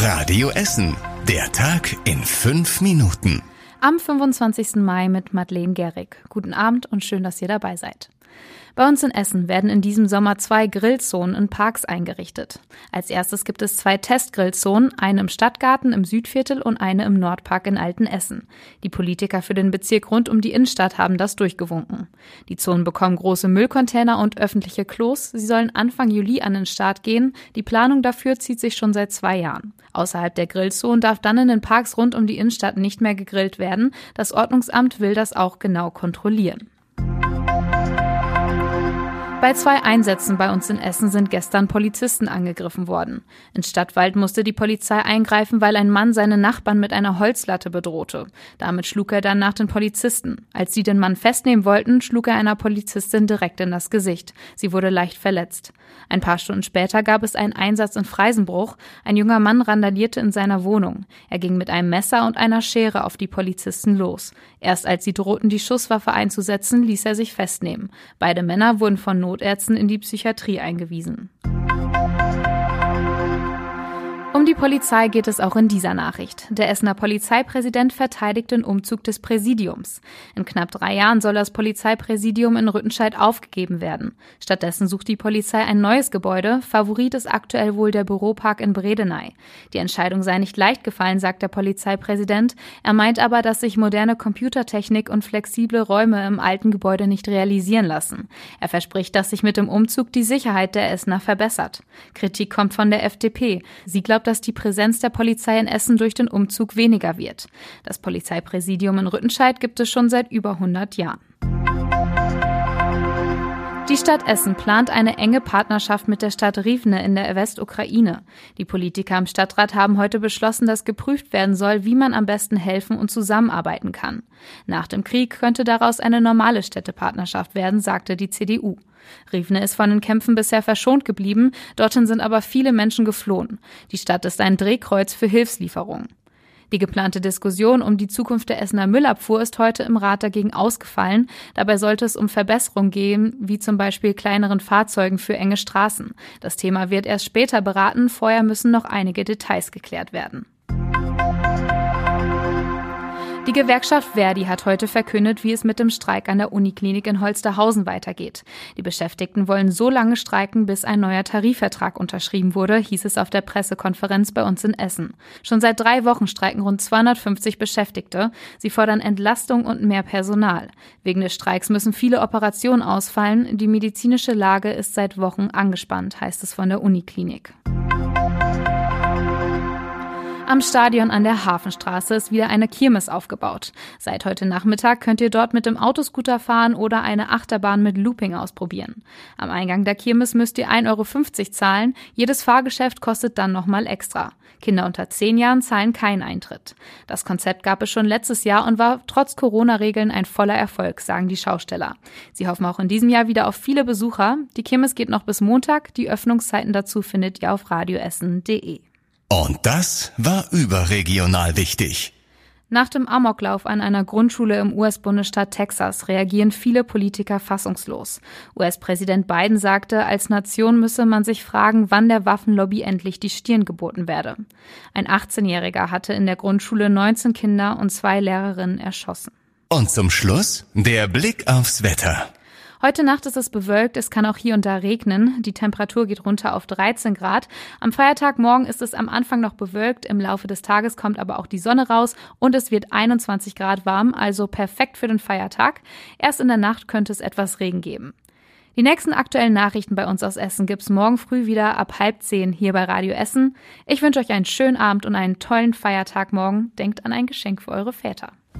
Radio Essen. Der Tag in fünf Minuten. Am 25. Mai mit Madeleine Gehrig. Guten Abend und schön, dass ihr dabei seid. Bei uns in Essen werden in diesem Sommer zwei Grillzonen in Parks eingerichtet. Als erstes gibt es zwei Testgrillzonen, eine im Stadtgarten im Südviertel und eine im Nordpark in Altenessen. Die Politiker für den Bezirk rund um die Innenstadt haben das durchgewunken. Die Zonen bekommen große Müllcontainer und öffentliche Klos. Sie sollen Anfang Juli an den Start gehen. Die Planung dafür zieht sich schon seit zwei Jahren. Außerhalb der Grillzonen darf dann in den Parks rund um die Innenstadt nicht mehr gegrillt werden. Das Ordnungsamt will das auch genau kontrollieren. Bei zwei Einsätzen bei uns in Essen sind gestern Polizisten angegriffen worden. In Stadtwald musste die Polizei eingreifen, weil ein Mann seine Nachbarn mit einer Holzlatte bedrohte. Damit schlug er dann nach den Polizisten. Als sie den Mann festnehmen wollten, schlug er einer Polizistin direkt in das Gesicht. Sie wurde leicht verletzt. Ein paar Stunden später gab es einen Einsatz in Freisenbruch. Ein junger Mann randalierte in seiner Wohnung. Er ging mit einem Messer und einer Schere auf die Polizisten los. Erst als sie drohten, die Schusswaffe einzusetzen, ließ er sich festnehmen. Beide Männer wurden von Notärzten in die Psychiatrie eingewiesen. Um die Polizei geht es auch in dieser Nachricht. Der Essener Polizeipräsident verteidigt den Umzug des Präsidiums. In knapp drei Jahren soll das Polizeipräsidium in Rüttenscheid aufgegeben werden. Stattdessen sucht die Polizei ein neues Gebäude. Favorit ist aktuell wohl der Büropark in Bredeney. Die Entscheidung sei nicht leicht gefallen, sagt der Polizeipräsident. Er meint aber, dass sich moderne Computertechnik und flexible Räume im alten Gebäude nicht realisieren lassen. Er verspricht, dass sich mit dem Umzug die Sicherheit der Essener verbessert. Kritik kommt von der FDP. Sie glaubt, dass die Präsenz der Polizei in Essen durch den Umzug weniger wird. Das Polizeipräsidium in Rüttenscheid gibt es schon seit über 100 Jahren. Die Stadt Essen plant eine enge Partnerschaft mit der Stadt Rivne in der Westukraine. Die Politiker im Stadtrat haben heute beschlossen, dass geprüft werden soll, wie man am besten helfen und zusammenarbeiten kann. Nach dem Krieg könnte daraus eine normale Städtepartnerschaft werden, sagte die CDU. Rivne ist von den Kämpfen bisher verschont geblieben, dorthin sind aber viele Menschen geflohen. Die Stadt ist ein Drehkreuz für Hilfslieferungen. Die geplante Diskussion um die Zukunft der Essener Müllabfuhr ist heute im Rat dagegen ausgefallen. Dabei sollte es um Verbesserungen gehen, wie zum Beispiel kleineren Fahrzeugen für enge Straßen. Das Thema wird erst später beraten, vorher müssen noch einige Details geklärt werden. Die Gewerkschaft Verdi hat heute verkündet, wie es mit dem Streik an der Uniklinik in Holsterhausen weitergeht. Die Beschäftigten wollen so lange streiken, bis ein neuer Tarifvertrag unterschrieben wurde, hieß es auf der Pressekonferenz bei uns in Essen. Schon seit drei Wochen streiken rund 250 Beschäftigte. Sie fordern Entlastung und mehr Personal. Wegen des Streiks müssen viele Operationen ausfallen. Die medizinische Lage ist seit Wochen angespannt, heißt es von der Uniklinik. Am Stadion an der Hafenstraße ist wieder eine Kirmes aufgebaut. Seit heute Nachmittag könnt ihr dort mit dem Autoscooter fahren oder eine Achterbahn mit Looping ausprobieren. Am Eingang der Kirmes müsst ihr 1,50 Euro zahlen. Jedes Fahrgeschäft kostet dann nochmal extra. Kinder unter 10 Jahren zahlen keinen Eintritt. Das Konzept gab es schon letztes Jahr und war trotz Corona-Regeln ein voller Erfolg, sagen die Schausteller. Sie hoffen auch in diesem Jahr wieder auf viele Besucher. Die Kirmes geht noch bis Montag. Die Öffnungszeiten dazu findet ihr auf radioessen.de. Und das war überregional wichtig. Nach dem Amoklauf an einer Grundschule im US-Bundesstaat Texas reagieren viele Politiker fassungslos. US-Präsident Biden sagte, als Nation müsse man sich fragen, wann der Waffenlobby endlich die Stirn geboten werde. Ein 18-Jähriger hatte in der Grundschule 19 Kinder und zwei Lehrerinnen erschossen. Und zum Schluss der Blick aufs Wetter. Heute Nacht ist es bewölkt, es kann auch hier und da regnen. Die Temperatur geht runter auf 13 Grad. Am Feiertag morgen ist es am Anfang noch bewölkt, im Laufe des Tages kommt aber auch die Sonne raus und es wird 21 Grad warm, also perfekt für den Feiertag. Erst in der Nacht könnte es etwas Regen geben. Die nächsten aktuellen Nachrichten bei uns aus Essen gibt's morgen früh wieder ab halb zehn hier bei Radio Essen. Ich wünsche euch einen schönen Abend und einen tollen Feiertag morgen. Denkt an ein Geschenk für eure Väter.